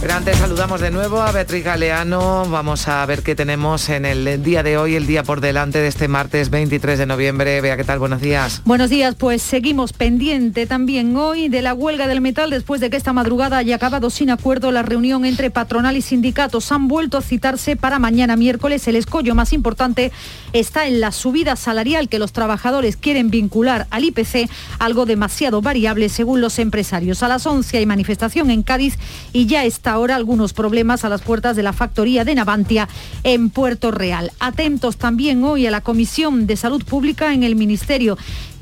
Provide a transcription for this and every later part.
Pero antes saludamos de nuevo a Beatriz Galeano. Vamos a ver qué tenemos en el día de hoy, el día por delante de este martes 23 de noviembre. Vea qué tal, buenos días. Buenos días, pues seguimos pendiente también hoy de la huelga del metal después de que esta madrugada haya acabado sin acuerdo la reunión entre patronal y sindicatos. Han vuelto a citarse para mañana miércoles. El escollo más importante está en la subida salarial que los trabajadores quieren vincular al IPC, algo demasiado variable según los empresarios. A las 11 hay manifestación en Cádiz y ya está ahora algunos problemas a las puertas de la factoría de Navantia en Puerto Real. Atentos también hoy a la Comisión de Salud Pública en el Ministerio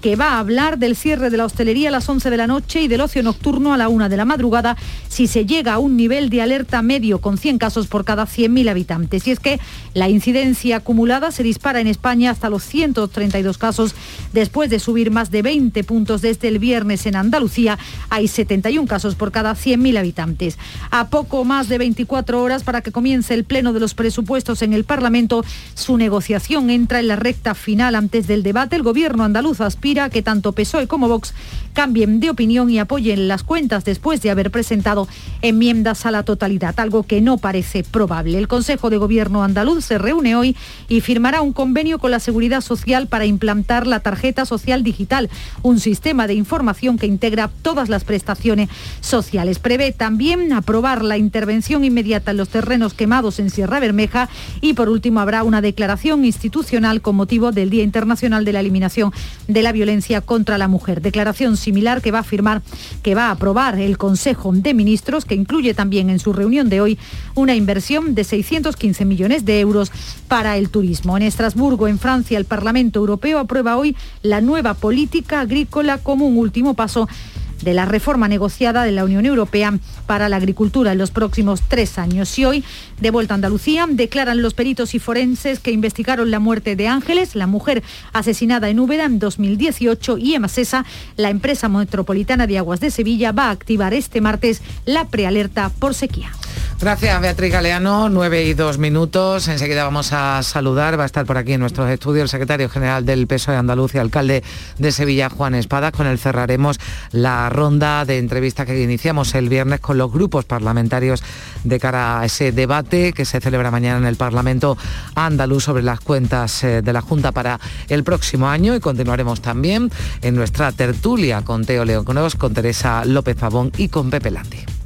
que va a hablar del cierre de la hostelería a las 11 de la noche y del ocio nocturno a la 1 de la madrugada si se llega a un nivel de alerta medio con 100 casos por cada 100.000 habitantes. Y es que la incidencia acumulada se dispara en España hasta los 132 casos después de subir más de 20 puntos desde el viernes en Andalucía. Hay 71 casos por cada 100.000 habitantes. A poco más de 24 horas para que comience el pleno de los presupuestos en el Parlamento, su negociación entra en la recta final antes del debate. El gobierno andaluz aspira que tanto PSOE como Vox cambien de opinión y apoyen las cuentas después de haber presentado enmiendas a la totalidad, algo que no parece probable. El Consejo de Gobierno andaluz se reúne hoy y firmará un convenio con la Seguridad Social para implantar la tarjeta social digital, un sistema de información que integra todas las prestaciones sociales. Prevé también aprobar la intervención inmediata en los terrenos quemados en Sierra Bermeja y por último habrá una declaración institucional con motivo del Día Internacional de la Eliminación de la Violencia contra la Mujer. Declaración similar que va a firmar, que va a aprobar el Consejo de Ministros, que incluye también en su reunión de hoy una inversión de 615 millones de euros para el turismo. En Estrasburgo, en Francia, el Parlamento Europeo aprueba hoy la nueva política agrícola como un último paso de la reforma negociada de la Unión Europea para la agricultura en los próximos tres años. Y hoy, de vuelta a Andalucía, declaran los peritos y forenses que investigaron la muerte de Ángeles, la mujer asesinada en Úbeda en 2018, y Emasesa, la empresa metropolitana de aguas de Sevilla, va a activar este martes la prealerta por sequía. Gracias, Beatriz Galeano. Nueve y dos minutos. Enseguida vamos a saludar. Va a estar por aquí en nuestros estudios el secretario general del PSOE de Andalucía, alcalde de Sevilla, Juan Espadas. Con él cerraremos la ronda de entrevistas que iniciamos el viernes con los grupos parlamentarios de cara a ese debate que se celebra mañana en el Parlamento andaluz sobre las cuentas eh, de la Junta para el próximo año. Y continuaremos también en nuestra tertulia con Teo Leoconos, con Teresa López Pavón y con Pepe Landi.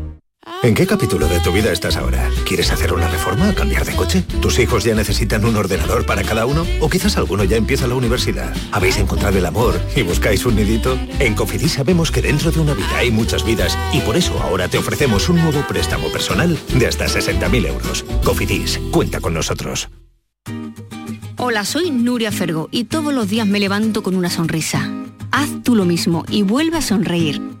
¿En qué capítulo de tu vida estás ahora? ¿Quieres hacer una reforma cambiar de coche? ¿Tus hijos ya necesitan un ordenador para cada uno? ¿O quizás alguno ya empieza la universidad? ¿Habéis encontrado el amor y buscáis un nidito? En Cofidis sabemos que dentro de una vida hay muchas vidas y por eso ahora te ofrecemos un nuevo préstamo personal de hasta 60.000 euros. Cofidis, cuenta con nosotros. Hola, soy Nuria Fergo y todos los días me levanto con una sonrisa. Haz tú lo mismo y vuelve a sonreír.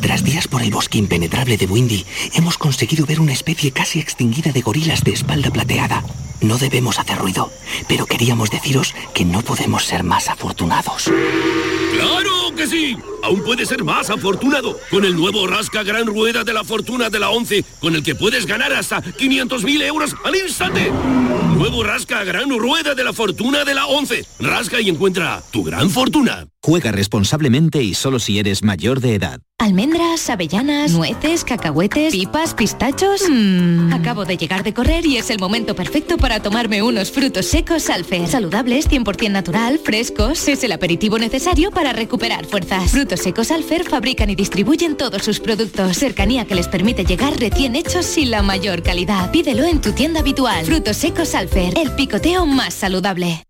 Tras días por el bosque impenetrable de Windy, hemos conseguido ver una especie casi extinguida de gorilas de espalda plateada. No debemos hacer ruido, pero queríamos deciros que no podemos ser más afortunados. ¡Claro que sí! Aún puedes ser más afortunado con el nuevo Rasca Gran Rueda de la Fortuna de la 11, con el que puedes ganar hasta 500.000 euros al instante. Nuevo Rasca Gran Rueda de la Fortuna de la 11. Rasca y encuentra tu gran fortuna. Juega responsablemente y solo si eres mayor de edad. Almendras, avellanas, nueces, cacahuetes, pipas, pistachos. Mmm. Acabo de llegar de correr y es el momento perfecto para tomarme unos frutos secos Alfer. Saludables, 100% natural, frescos. Es el aperitivo necesario para recuperar fuerzas. Frutos secos Alfer fabrican y distribuyen todos sus productos. Cercanía que les permite llegar recién hechos sin la mayor calidad. Pídelo en tu tienda habitual. Frutos secos Alfer, el picoteo más saludable.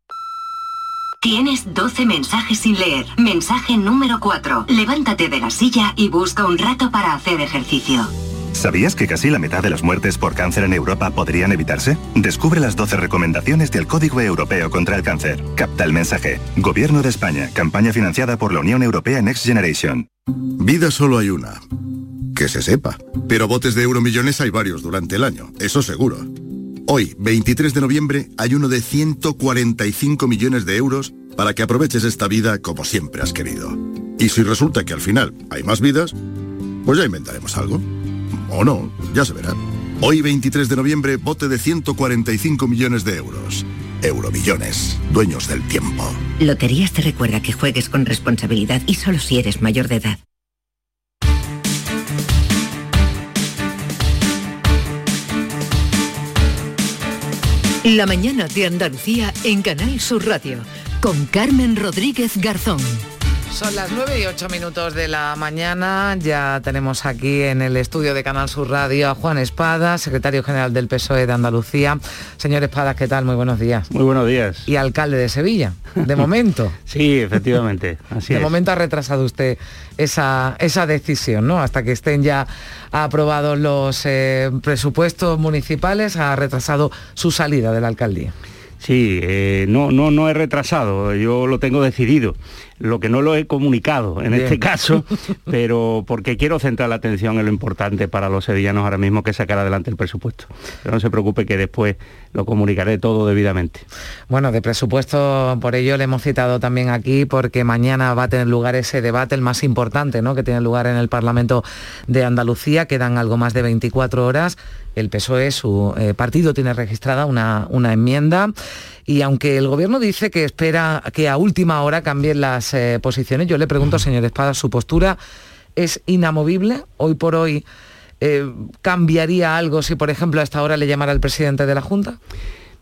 Tienes 12 mensajes sin leer. Mensaje número 4. Levántate de la silla y busca un rato para hacer ejercicio. ¿Sabías que casi la mitad de las muertes por cáncer en Europa podrían evitarse? Descubre las 12 recomendaciones del Código Europeo contra el Cáncer. Capta el mensaje. Gobierno de España. Campaña financiada por la Unión Europea Next Generation. Vida solo hay una. Que se sepa. Pero botes de euromillones hay varios durante el año. Eso seguro. Hoy, 23 de noviembre, hay uno de 145 millones de euros para que aproveches esta vida como siempre has querido. Y si resulta que al final hay más vidas, pues ya inventaremos algo. O no, ya se verá. Hoy, 23 de noviembre, bote de 145 millones de euros. Euromillones, dueños del tiempo. Loterías te recuerda que juegues con responsabilidad y solo si eres mayor de edad. La mañana de Andalucía en Canal Sur Radio con Carmen Rodríguez Garzón. Son las 9 y 8 minutos de la mañana. Ya tenemos aquí en el estudio de Canal Sur Radio a Juan Espada, secretario general del PSOE de Andalucía. Señor Espada, ¿qué tal? Muy buenos días. Muy buenos días. Y alcalde de Sevilla, de momento. sí, efectivamente. Así de momento ha retrasado usted esa, esa decisión, ¿no? Hasta que estén ya aprobados los eh, presupuestos municipales, ha retrasado su salida de la alcaldía. Sí, eh, no, no, no he retrasado, yo lo tengo decidido lo que no lo he comunicado en este caso, pero porque quiero centrar la atención en lo importante para los sevillanos ahora mismo que sacar adelante el presupuesto. Pero no se preocupe que después lo comunicaré todo debidamente. Bueno, de presupuesto, por ello le hemos citado también aquí, porque mañana va a tener lugar ese debate, el más importante, ¿no? que tiene lugar en el Parlamento de Andalucía. Quedan algo más de 24 horas. El PSOE, su eh, partido, tiene registrada una, una enmienda y aunque el gobierno dice que espera que a última hora cambien las eh, posiciones, yo le pregunto, señor Espada, ¿su postura es inamovible? Hoy por hoy eh, cambiaría algo si, por ejemplo, a esta hora le llamara el presidente de la Junta?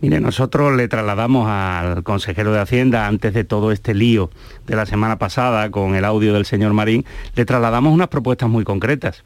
Mire, nosotros le trasladamos al consejero de Hacienda, antes de todo este lío de la semana pasada con el audio del señor Marín, le trasladamos unas propuestas muy concretas.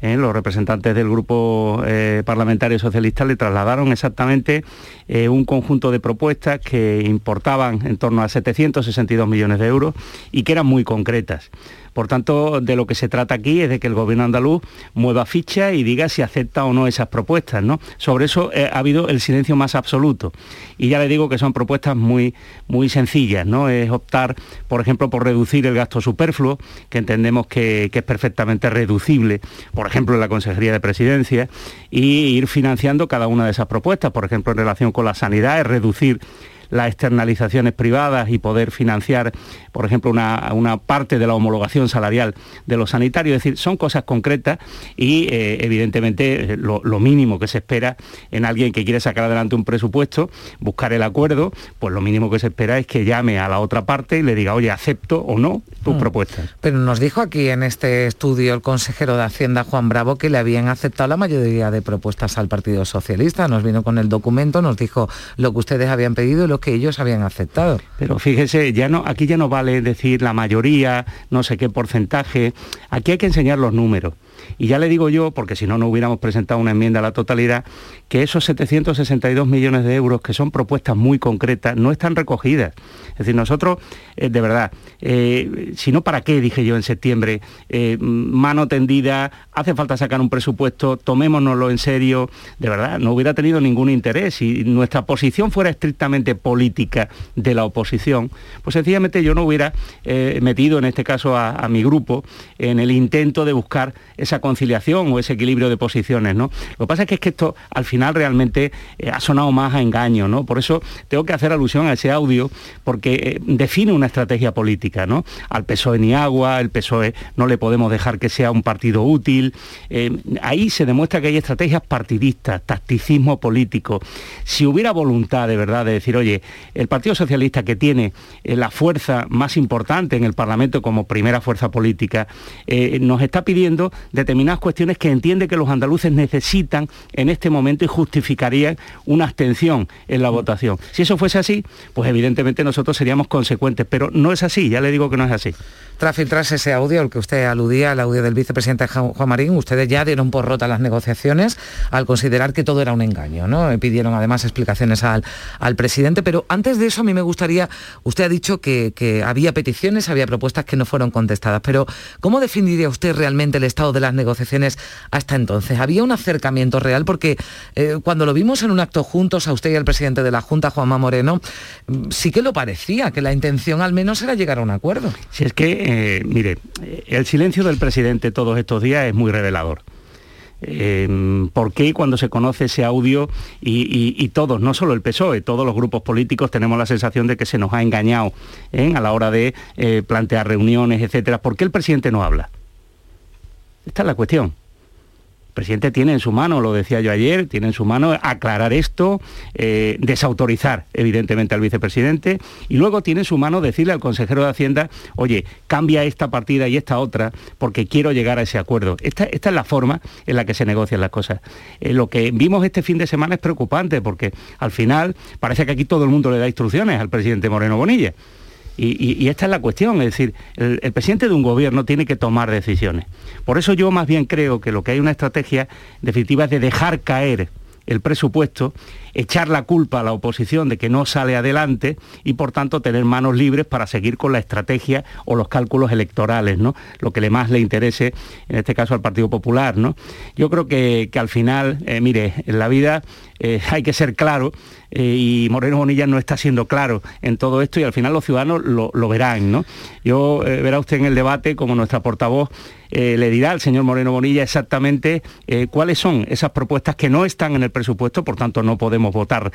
¿Eh? los representantes del grupo eh, parlamentario socialista le trasladaron exactamente eh, un conjunto de propuestas que importaban en torno a 762 millones de euros y que eran muy concretas. Por tanto, de lo que se trata aquí es de que el gobierno andaluz mueva ficha y diga si acepta o no esas propuestas. ¿no? Sobre eso eh, ha habido el silencio más absoluto. Y ya le digo que son propuestas muy, muy sencillas. ¿no? Es optar, por ejemplo, por reducir el gasto superfluo, que entendemos que, que es perfectamente reducible, por ejemplo, en la Consejería de Presidencia, y ir financiando cada una de esas propuestas. Por ejemplo, en relación con la sanidad, es reducir las externalizaciones privadas y poder financiar, por ejemplo, una, parte de la homologación salarial de los sanitarios. Es decir, son cosas concretas y eh, evidentemente lo, mínimo que se espera en alguien que quiere sacar adelante un presupuesto, buscar el acuerdo, pues lo mínimo que se espera es que llame a la otra parte y le diga, oye, acepto o no tus mm. propuestas. Pero nos dijo aquí en este estudio el consejero de Hacienda, Juan Bravo, que le habían aceptado la mayoría de propuestas al Partido Socialista. Nos vino con el documento, nos dijo lo que ustedes habían pedido y lo que ellos habían aceptado. Pero fíjese, ya no, aquí ya no vale decir la mayoría, no sé qué porcentaje, aquí hay que enseñar los números. Y ya le digo yo, porque si no, no hubiéramos presentado una enmienda a la totalidad, que esos 762 millones de euros, que son propuestas muy concretas, no están recogidas. Es decir, nosotros, eh, de verdad, eh, si no, ¿para qué? Dije yo en septiembre, eh, mano tendida, hace falta sacar un presupuesto, tomémonoslo en serio, de verdad, no hubiera tenido ningún interés. Si nuestra posición fuera estrictamente política de la oposición, pues sencillamente yo no hubiera metido en este caso a, mi grupo en el intento de buscar esa conciliación o ese equilibrio de posiciones. ¿no? Lo que pasa es que, es que esto al final realmente ha sonado más a engaño, ¿no? Por eso tengo que hacer alusión a ese audio, porque eh, define una estrategia política, ¿no? Al PSOE ni agua, el PSOE no le podemos dejar que sea un partido útil. Eh, ahí se demuestra que hay estrategias partidistas, tacticismo político. Si hubiera voluntad de verdad de decir, oye, el Partido Socialista que tiene eh, la fuerza más importante en el Parlamento como primera fuerza política, nos está pidiendo determinadas cuestiones que entiende que los andaluces necesitan en este momento y justificarían una abstención en la votación. Si eso fuese así, pues evidentemente nosotros seríamos consecuentes, pero no es así, ya le digo que no es así. Tras filtrarse ese audio, al que usted aludía, el audio del vicepresidente Juan Marín, ustedes ya dieron por rota las negociaciones al considerar que todo era un engaño, ¿no? Pidieron además explicaciones al, al presidente, pero antes de eso a mí me gustaría, usted ha dicho que, había peticiones, había propuestas que no fueron contestadas, pero ¿cómo definiría usted realmente el estado de las negociaciones hasta entonces? ¿Había un acercamiento real? Porque eh, cuando lo vimos en un acto juntos a usted y al presidente de la Junta, Juanma Moreno, mm, sí que lo parecía, que la intención al menos era llegar a un acuerdo. Si es que eh, mire, el silencio del presidente todos estos días es muy revelador. Eh, ¿Por qué cuando se conoce ese audio y, todos, no solo el PSOE, todos los grupos políticos tenemos la sensación de que se nos ha engañado ¿eh? a la hora de plantear reuniones, etcétera? ¿Por qué el presidente no habla? Esta es la cuestión presidente tiene en su mano, lo decía yo ayer, tiene en su mano aclarar esto, eh, desautorizar evidentemente al vicepresidente y luego tiene en su mano decirle al consejero de Hacienda, oye, cambia esta partida y esta otra porque quiero llegar a ese acuerdo. Esta, es la forma en la que se negocian las cosas. Eh, lo que vimos este fin de semana es preocupante porque al final parece que aquí todo el mundo le da instrucciones al presidente Moreno Bonilla. Y, esta es la cuestión, es decir, el, presidente de un gobierno tiene que tomar decisiones. Por eso yo más bien creo que lo que hay una estrategia definitiva es de dejar caer el presupuesto, echar la culpa a la oposición de que no sale adelante y por tanto tener manos libres para seguir con la estrategia o los cálculos electorales, ¿no? Lo que le más le interese, en este caso al Partido Popular, ¿no? Yo creo que, al final, eh, mire, en la vida eh, hay que ser claro eh, y Moreno Bonilla no está siendo claro en todo esto y al final los ciudadanos lo, verán. ¿no? Yo verá usted en el debate como nuestra portavoz le dirá al señor Moreno Bonilla exactamente cuáles son esas propuestas que no están en el presupuesto, por tanto no podemos votar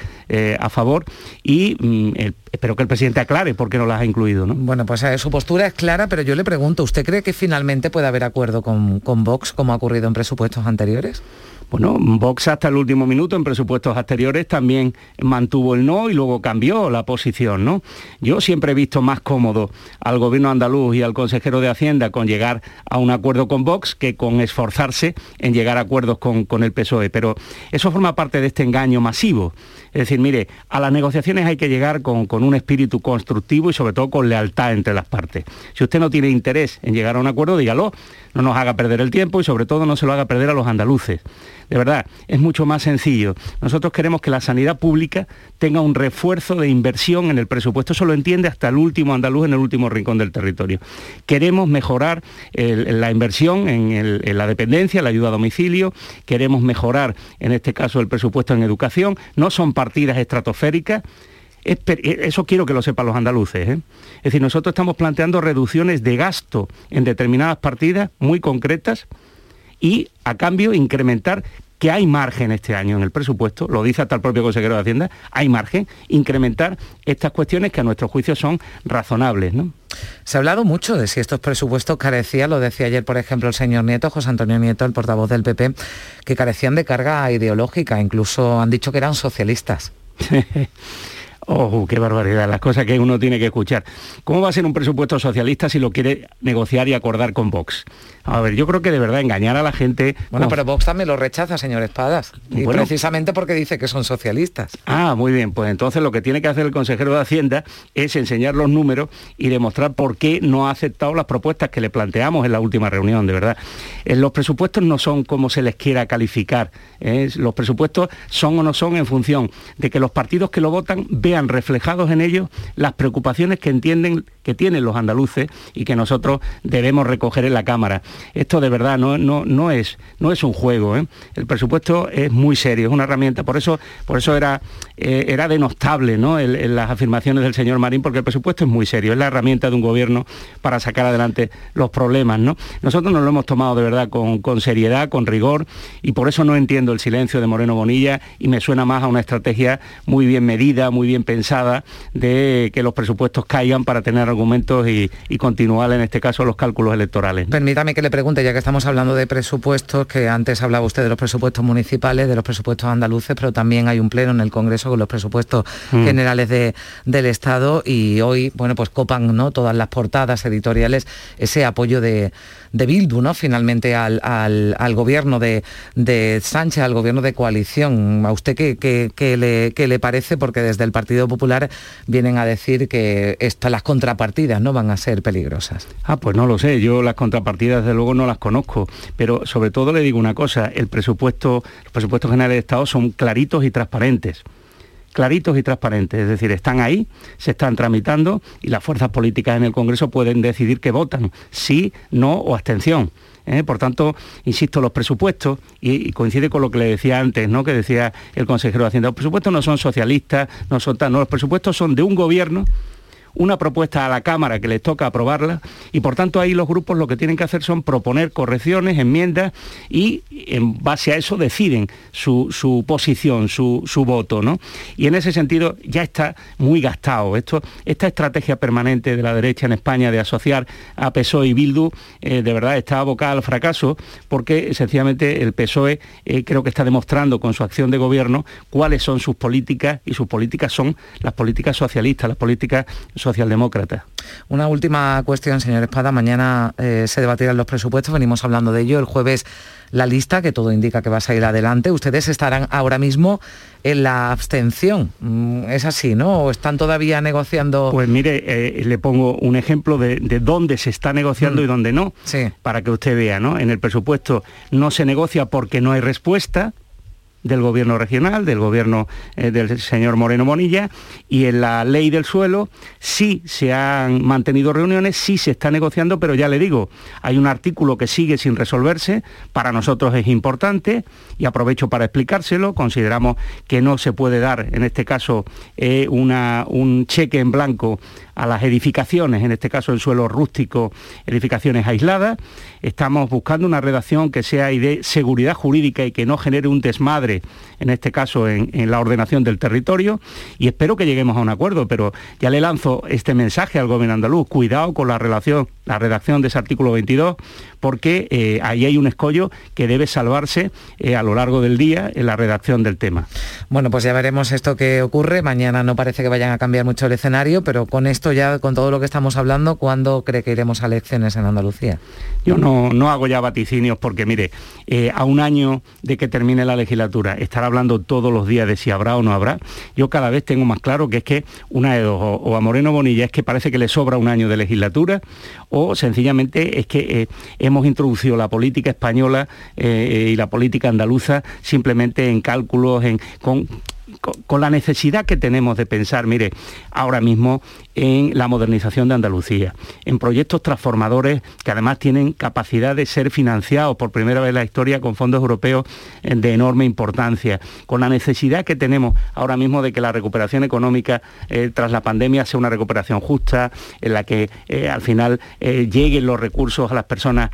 a favor y mm, espero que el presidente aclare por qué no las ha incluido. ¿no? Bueno, pues su postura es clara, pero yo le pregunto, ¿usted cree que finalmente puede haber acuerdo con, con Vox como ha ocurrido en presupuestos anteriores? Bueno, Vox hasta el último minuto en presupuestos anteriores también mantuvo el no y luego cambió la posición, ¿no? Yo siempre he visto más cómodo al gobierno andaluz y al consejero de Hacienda con llegar a un acuerdo con Vox que con esforzarse en llegar a acuerdos con, con el PSOE, pero eso forma parte de este engaño masivo. Es decir, mire, a las negociaciones hay que llegar con, con un espíritu constructivo y sobre todo con lealtad entre las partes. Si usted no tiene interés en llegar a un acuerdo, dígalo, no nos haga perder el tiempo y sobre todo no se lo haga perder a los andaluces. De verdad, es mucho más sencillo. Nosotros queremos que la sanidad pública tenga un refuerzo de inversión en el presupuesto. Eso lo entiende hasta el último andaluz en el último rincón del territorio. Queremos mejorar la inversión en, la dependencia, la ayuda a domicilio. Queremos mejorar, en este caso, el presupuesto en educación. No son partidas estratosféricas. Eso quiero que lo sepan los andaluces. ¿eh? Es decir, nosotros estamos planteando reducciones de gasto en determinadas partidas muy concretas y a cambio incrementar que hay margen este año en el presupuesto, lo dice hasta el propio consejero de Hacienda, hay margen, incrementar estas cuestiones que a nuestro juicio son razonables. ¿no? Se ha hablado mucho de si estos presupuestos carecían, lo decía ayer, por ejemplo, el señor Nieto, José Antonio Nieto, el portavoz del PP, que carecían de carga ideológica, incluso han dicho que eran socialistas. Oh, qué barbaridad, las cosas que uno tiene que escuchar. ¿Cómo va a ser un presupuesto socialista si lo quiere negociar y acordar con Vox? A ver, yo creo que de verdad engañar a la gente... Bueno, pero Vox también lo rechaza, señor Espadas. Y precisamente porque dice que son socialistas. Ah, muy bien. Pues entonces lo que tiene que hacer el consejero de Hacienda es enseñar los números y demostrar por qué no ha aceptado las propuestas que le planteamos en la última reunión, de verdad. Eh, los presupuestos no son como se les quiera calificar. ¿eh? Los presupuestos son o no son en función de que los partidos que lo votan vean reflejados en ellos las preocupaciones que entienden que tienen los andaluces y que nosotros debemos recoger en la Cámara. Esto de verdad no, no, no, es, no es un juego. ¿eh? El presupuesto es muy serio, es una herramienta. Por eso, por eso era, eh, era denostable ¿no? las afirmaciones del señor Marín, porque el presupuesto es muy serio, es la herramienta de un gobierno para sacar adelante los problemas. ¿no? Nosotros nos lo hemos tomado de verdad con, con seriedad, con rigor, y por eso no entiendo el silencio de Moreno Bonilla y me suena más a una estrategia muy bien medida, muy bien pensada, de que los presupuestos caigan para tener argumentos y, continuar en este caso los cálculos electorales. Permítame que le pregunte, ya que estamos hablando de presupuestos, que antes hablaba usted de los presupuestos municipales, de los presupuestos andaluces, pero también hay un pleno en el Congreso con los presupuestos mm. generales del Estado y hoy, bueno, pues copan ¿no? todas las portadas editoriales ese apoyo de, de Bildu, ¿no? Finalmente al, gobierno de, Sánchez, al gobierno de coalición. ¿A usted qué, le, le, parece? Porque desde el Partido Popular vienen a decir que las contrapartidas no van a ser peligrosas. Ah, pues no lo sé. Yo las contrapartidas, luego, no las conozco. Pero sobre todo le digo una cosa, el presupuesto, los presupuestos generales de Estado son claritos y transparentes claritos y transparentes, es decir, están ahí, se están tramitando y las fuerzas políticas en el Congreso pueden decidir que votan, sí, no o abstención. ¿eh? Por tanto, insisto, los presupuestos, y, coincide con lo que le decía antes, ¿no? que decía el consejero de Hacienda, los presupuestos no son socialistas, no son tan, no, los presupuestos son de un gobierno una propuesta a la Cámara que les toca aprobarla y por tanto ahí los grupos lo que tienen que hacer son proponer correcciones, enmiendas y en base a eso deciden su, posición, su, voto. ¿no? Y en ese sentido ya está muy gastado. Esto, esta estrategia permanente de la derecha en España de asociar a PSOE y Bildu eh, de verdad está abocada al fracaso porque sencillamente el PSOE eh, creo que está demostrando con su acción de gobierno cuáles son sus políticas y sus políticas son las políticas socialistas, las políticas socialdemócrata. Una última cuestión, señor Espada. Mañana eh, se debatirán los presupuestos, venimos hablando de ello. El jueves la lista, que todo indica que va a salir adelante. Ustedes estarán ahora mismo en la abstención. Mm, ¿Es así, no? ¿O están todavía negociando? Pues mire, eh, le pongo un ejemplo de, dónde se está negociando mm. y dónde no, para que usted vea, ¿no? En el presupuesto no se negocia porque no hay respuesta, del gobierno regional, del gobierno eh, del señor Moreno Monilla, y en la ley del suelo sí se han mantenido reuniones, sí se está negociando, pero ya le digo, hay un artículo que sigue sin resolverse, para nosotros es importante, y aprovecho para explicárselo, consideramos que no se puede dar, en este caso, eh, una, un cheque en blanco a las edificaciones, en este caso el suelo rústico, edificaciones aisladas. Estamos buscando una redacción que sea de seguridad jurídica y que no genere un desmadre, en este caso en, la ordenación del territorio, y espero que lleguemos a un acuerdo, pero ya le lanzo este mensaje al gobierno andaluz, cuidado con la relación, la redacción de ese artículo 22, porque eh, ahí hay un escollo que debe salvarse eh, a lo largo del día en la redacción del tema. Bueno, pues ya veremos esto que ocurre. Mañana no parece que vayan a cambiar mucho el escenario, pero con esto ya, con todo lo que estamos hablando, ¿cuándo cree que iremos a elecciones en Andalucía? Yo no, no hago ya vaticinios porque, mire, eh, a un año de que termine la legislatura, estar hablando todos los días de si habrá o no habrá, yo cada vez tengo más claro que es que una de dos, o, a Moreno Bonilla es que parece que le sobra un año de legislatura, o sencillamente es que eh, hemos introducido la política española eh, y la política andaluza simplemente en cálculos, en, con con, la necesidad que tenemos de pensar, mire, ahora mismo en la modernización de Andalucía, en proyectos transformadores que además tienen capacidad de ser financiados por primera vez en la historia con fondos europeos eh, de enorme importancia, con la necesidad que tenemos ahora mismo de que la recuperación económica eh, tras la pandemia sea una recuperación justa, en la que eh, al final lleguen los recursos a las personas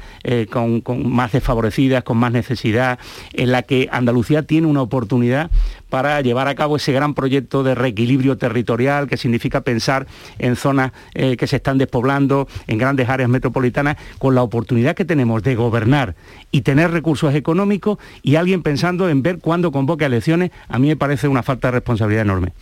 con más desfavorecidas, con más necesidad, en la que Andalucía tiene una oportunidad para llevar a cabo ese gran proyecto de reequilibrio territorial que significa pensar en zonas eh, que se están despoblando, en grandes áreas metropolitanas, con la oportunidad que tenemos de gobernar y tener recursos económicos y alguien pensando en ver cuándo convoque elecciones, a mí me parece una falta de responsabilidad enorme.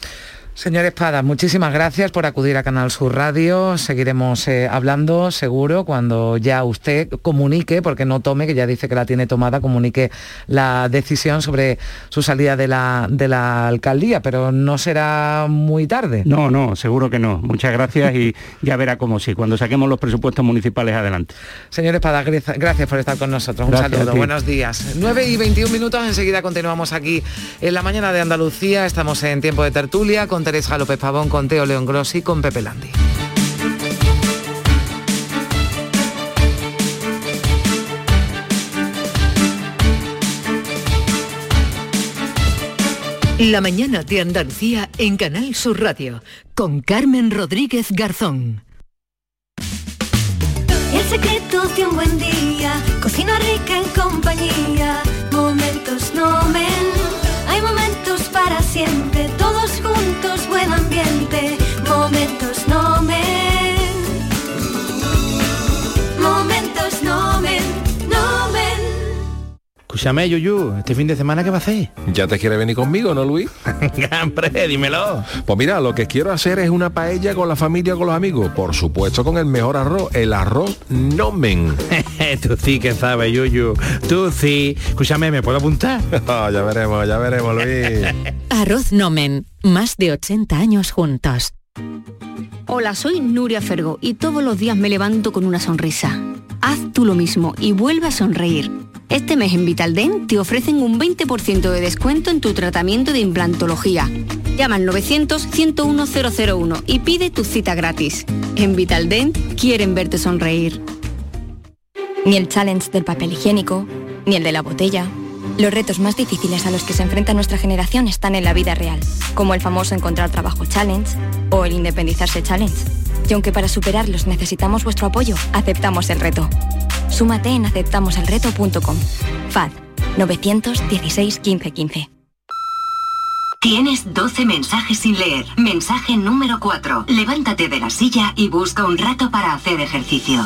Señor Espada, muchísimas gracias por acudir a Canal Sur Radio. Seguiremos eh, hablando seguro cuando ya usted comunique, porque no tome, que ya dice que la tiene tomada, comunique la decisión sobre su salida de la, de la alcaldía, pero no será muy tarde. No, no, seguro que no. Muchas gracias y ya verá cómo sí, cuando saquemos los presupuestos municipales adelante. Señor Espada, gracias por estar con nosotros. Un saludo, buenos días. 9 y 21 minutos, enseguida continuamos aquí en la mañana de Andalucía. Estamos en tiempo de tertulia con Teresa López Pavón, con Teo León Grossi, con Pepe Landi. La mañana de Andalucía en Canal Sur Radio con Carmen Rodríguez Garzón. El secreto de un buen día, cocina rica en compañía, momentos no men hay momentos para siempre, buen ambiente, momentos no men. Momentos no men, no men. Escúchame, Yuyu, ¿este fin de semana qué va a hacer? ¿Ya te quiere venir conmigo, no, Luis? Hombre, dímelo. Pues mira, lo que quiero hacer es una paella con la familia con los amigos. Por supuesto, con el mejor arroz, el arroz nomen. Tú sí que sabes, Yuyu. Tú sí. Escúchame, ¿me puedo apuntar? Ah, ya veremos, ya veremos, Luis. arroz nomen. Más de 80 años juntos. Hola, soy Nuria Fergo y todos los días me levanto con una sonrisa. Haz tú lo mismo y vuelve a sonreír. Este mes en Vitaldent te ofrecen un 20% de descuento en tu tratamiento de implantología. Llama al 900-101-001 y pide tu cita gratis. En Vitaldent quieren verte sonreír. Ni el challenge del papel higiénico, ni el de la botella. Los retos más difíciles a los que se enfrenta nuestra generación están en la vida real, como el famoso encontrar trabajo challenge o el independizarse challenge. Y aunque para superarlos necesitamos vuestro apoyo, aceptamos el reto. Súmate en aceptamoselreto.com. FAD 916 1515. Tienes 12 mensajes sin leer. Mensaje número 4. Levántate de la silla y busca un rato para hacer ejercicio.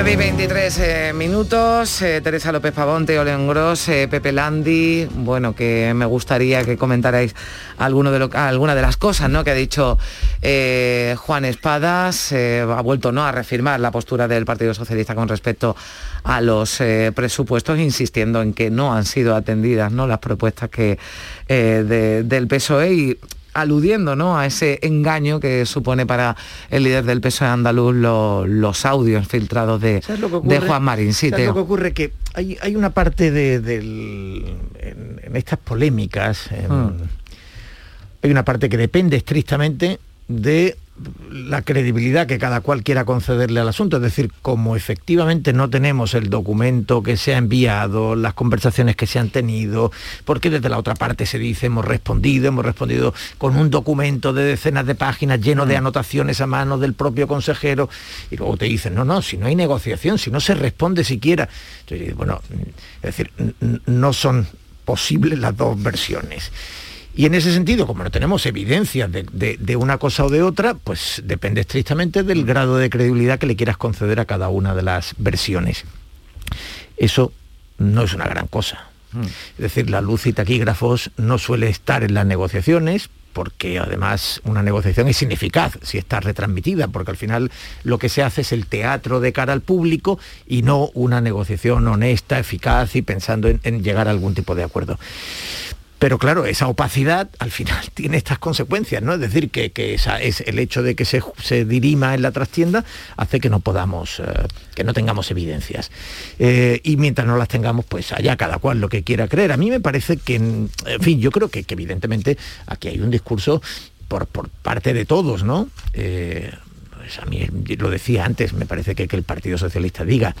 9 y 23 eh, minutos, eh, Teresa López Pavón, Teo León Gros, eh, Pepe Landi, bueno, que me gustaría que comentarais alguno de lo, alguna de las cosas ¿no? que ha dicho Juan Espadas, ha vuelto ¿no? a reafirmar la postura del Partido Socialista con respecto a los presupuestos, insistiendo en que no han sido atendidas ¿no? las propuestas que, del PSOE aludiendo ¿no? a ese engaño que supone para el líder del PSOE andaluz los audios filtrados de, de Juan Marín. Sí, lo que ocurre? Que hay, hay una parte de, en, estas polémicas, hmm. hay una parte que depende estrictamente de la credibilidad que cada cual quiera concederle al asunto. Es decir, como efectivamente no tenemos el documento que se ha enviado, las conversaciones que se han tenido, porque desde la otra parte se dice hemos respondido, hemos respondido con un documento de decenas de páginas lleno de anotaciones a mano del propio consejero, y luego te dicen, no, no, si no hay negociación, si no se responde siquiera. Entonces, bueno, es decir, no son posibles las dos versiones. Y en ese sentido, como no tenemos evidencias de, una cosa o de otra, pues depende estrictamente del grado de credibilidad que le quieras conceder a cada una de las versiones. Eso no es una gran cosa. Mm. Es decir, la luz y taquígrafos no suele estar en las negociaciones porque además una negociación es ineficaz si está retransmitida, porque al final lo que se hace es el teatro de cara al público y no una negociación honesta, eficaz y pensando en llegar a algún tipo de acuerdo. Pero claro, esa opacidad al final tiene estas consecuencias, ¿no? Es decir, que, esa, es el hecho de que se, dirima en la trastienda hace que no podamos, eh, que no tengamos evidencias. Eh, y mientras no las tengamos, pues allá cada cual lo que quiera creer. A mí me parece que, en fin, yo creo que, evidentemente aquí hay un discurso por, parte de todos, ¿no? Eh, pues a mí lo decía antes, me parece que, que el Partido Socialista diga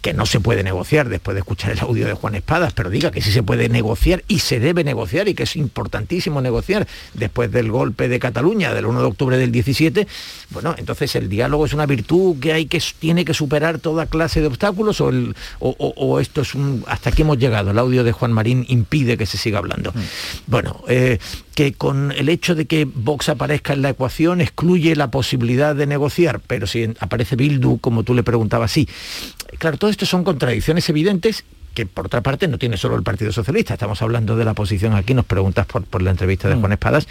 que no se puede negociar después de escuchar el audio de Juan Espadas, pero diga que sí se puede negociar y se debe negociar y que es importantísimo negociar después del golpe de Cataluña del 1 de octubre del 17, bueno, entonces el diálogo es una virtud que hay que tiene que superar toda clase de obstáculos o, el, o, esto es un hasta aquí hemos llegado, el audio de Juan Marín impide que se siga hablando. Mm. Bueno, eh, que con el hecho de que Vox aparezca en la ecuación excluye la posibilidad de negociar, pero si aparece Bildu, como tú le preguntabas, sí. Claro, todo esto son contradicciones evidentes que por otra parte no tiene solo el Partido Socialista, estamos hablando de la posición aquí, nos preguntas por, por la entrevista de mm. Juan Espadas,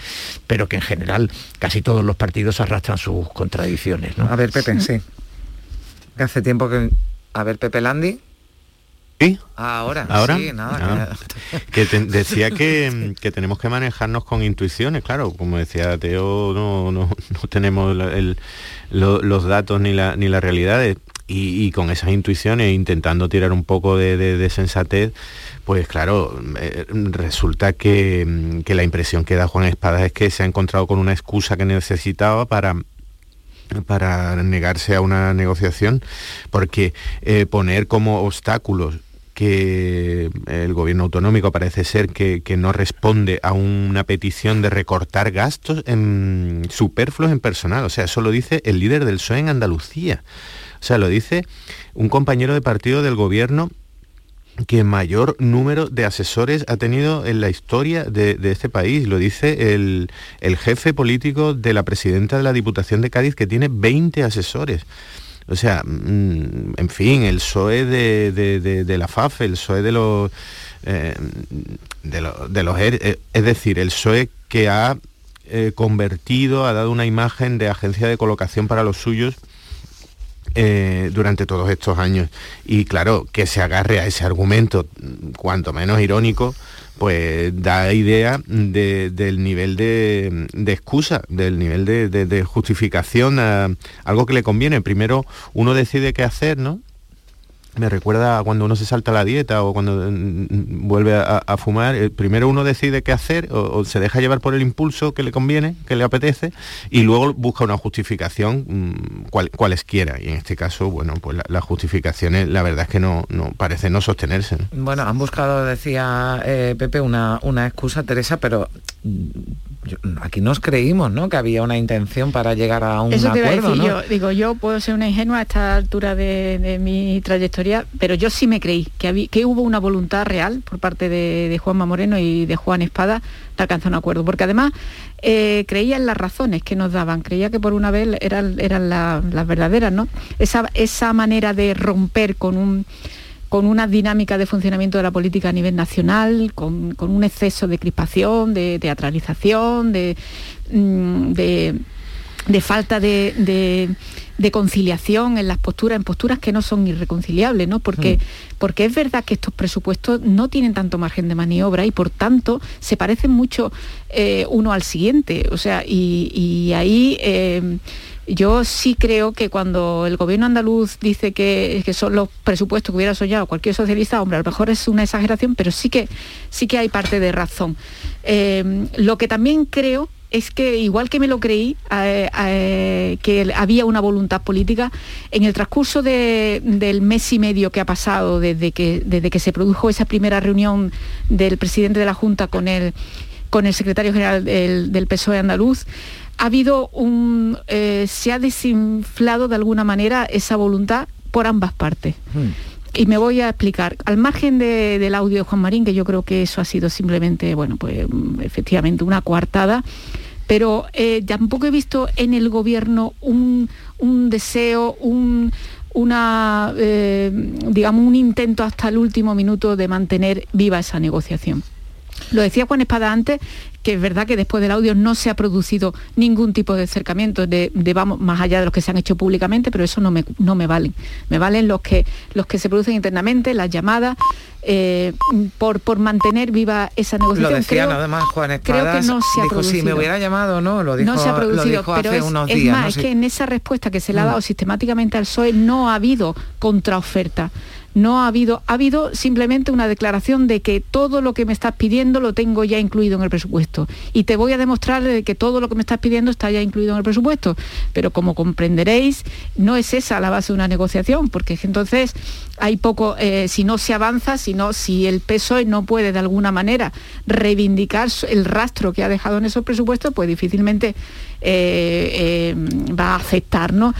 pero que en general casi todos los partidos arrastran sus contradicciones. ¿no? A ver, Pepe, sí. Hace tiempo que... A ver, Pepe Landi. ¿Sí? ahora, ¿Ahora? Sí, nada, ah. que, decía que, tenemos que manejarnos con intuiciones, claro, como decía Teo, no, no, tenemos los datos ni la, ni la realidad, y, con esas intuiciones, intentando tirar un poco de, sensatez, pues claro, eh, resulta que, la impresión que da Juan Espadas es que se ha encontrado con una excusa que necesitaba para para negarse a una negociación, porque eh, poner como obstáculos que el gobierno autonómico parece ser que, no responde a una petición de recortar gastos en, superfluos en personal. O sea, eso lo dice el líder del PSOE en Andalucía. O sea, lo dice un compañero de partido del gobierno que mayor número de asesores ha tenido en la historia de, este país. Lo dice el, jefe político de la presidenta de la Diputación de Cádiz, que tiene 20 asesores. O sea, mm, en fin, el PSOE de, la FAF, el PSOE de los... Eh, de, los er, eh, es decir, el PSOE que ha eh, convertido, ha dado una imagen de agencia de colocación para los suyos durante todos estos años. Y claro, que se agarre a ese argumento, cuanto menos irónico, pues da idea del nivel de, excusa, del nivel de, justificación, algo que le conviene. Primero uno decide qué hacer, ¿no? Me recuerda cuando uno se salta la dieta o cuando mm, mm, vuelve a, fumar, eh, primero uno decide qué hacer o, se deja llevar por el impulso que le conviene, que le apetece, y luego busca una justificación mm, cualesquiera. Y en este caso, bueno, pues las justificaciones la verdad es que no, no parece no sostenerse. Bueno, han buscado, decía eh, Pepe, una, una excusa, Teresa, pero aquí nos creímos, ¿no? Que había una intención para llegar a un acuerdo, yo, digo, yo puedo ser una ingenua a esta altura de, mi trayectoria, pero yo sí me creí que, que hubo una voluntad real por parte de, Juanma Moreno y de Juan Espada de alcanzar un acuerdo, porque además eh, creía en las razones que nos daban, creía que por una vez eran, eran las verdaderas, ¿no? Esa, esa manera de romper con un con una dinámica de funcionamiento de la política a nivel nacional, con, un exceso de crispación, de teatralización, de, mm, de, falta de, conciliación en las posturas, en posturas que no son irreconciliables, ¿no? Porque, mm. porque es verdad que estos presupuestos no tienen tanto margen de maniobra y por tanto se parecen mucho eh, uno al siguiente. O sea, y, ahí eh, yo sí creo que cuando el gobierno andaluz dice que, son los presupuestos que hubiera soñado cualquier socialista, hombre, a lo mejor es una exageración, pero sí que, sí que hay parte de razón. Eh, lo que también creo es que igual que me lo creí, que había una voluntad política, en el transcurso del mes y medio que ha pasado desde que, desde que se produjo esa primera reunión del presidente de la Junta con el, con el secretario general del, PSOE andaluz, ha habido un. Eh, se ha desinflado de alguna manera esa voluntad por ambas partes. Hmm. Y me voy a explicar. Al margen del audio de Juan Marín, que yo creo que eso ha sido simplemente, bueno, pues efectivamente una coartada, pero eh, tampoco he visto en el gobierno un, deseo, un, una, eh, digamos, un intento hasta el último minuto de mantener viva esa negociación. Lo decía Juan Espada antes, que es verdad que después del audio no se ha producido ningún tipo de acercamiento, de, vamos, más allá de los que se han hecho públicamente, pero eso no me, no me valen. Me valen los que, los que se producen internamente, las llamadas, eh, por, por mantener viva esa negociación. Lo decían además Juan Espadas, creo que no se ha dijo, producido. si me hubiera llamado, no, lo dijo, no se ha producido, pero es, unos días, más, es que en esa respuesta que se le ha mm. dado sistemáticamente al PSOE no ha habido contraoferta no ha habido, ha habido simplemente una declaración de que todo lo que me estás pidiendo lo tengo ya incluido en el presupuesto. Y te voy a demostrar que todo lo que me estás pidiendo está ya incluido en el presupuesto. Pero como comprenderéis, no es esa la base de una negociación, porque entonces hay poco, eh, si no se avanza, sino si el PSOE no puede de alguna manera reivindicar el rastro que ha dejado en esos presupuestos, pues difícilmente eh, eh, va a afectar, ¿no?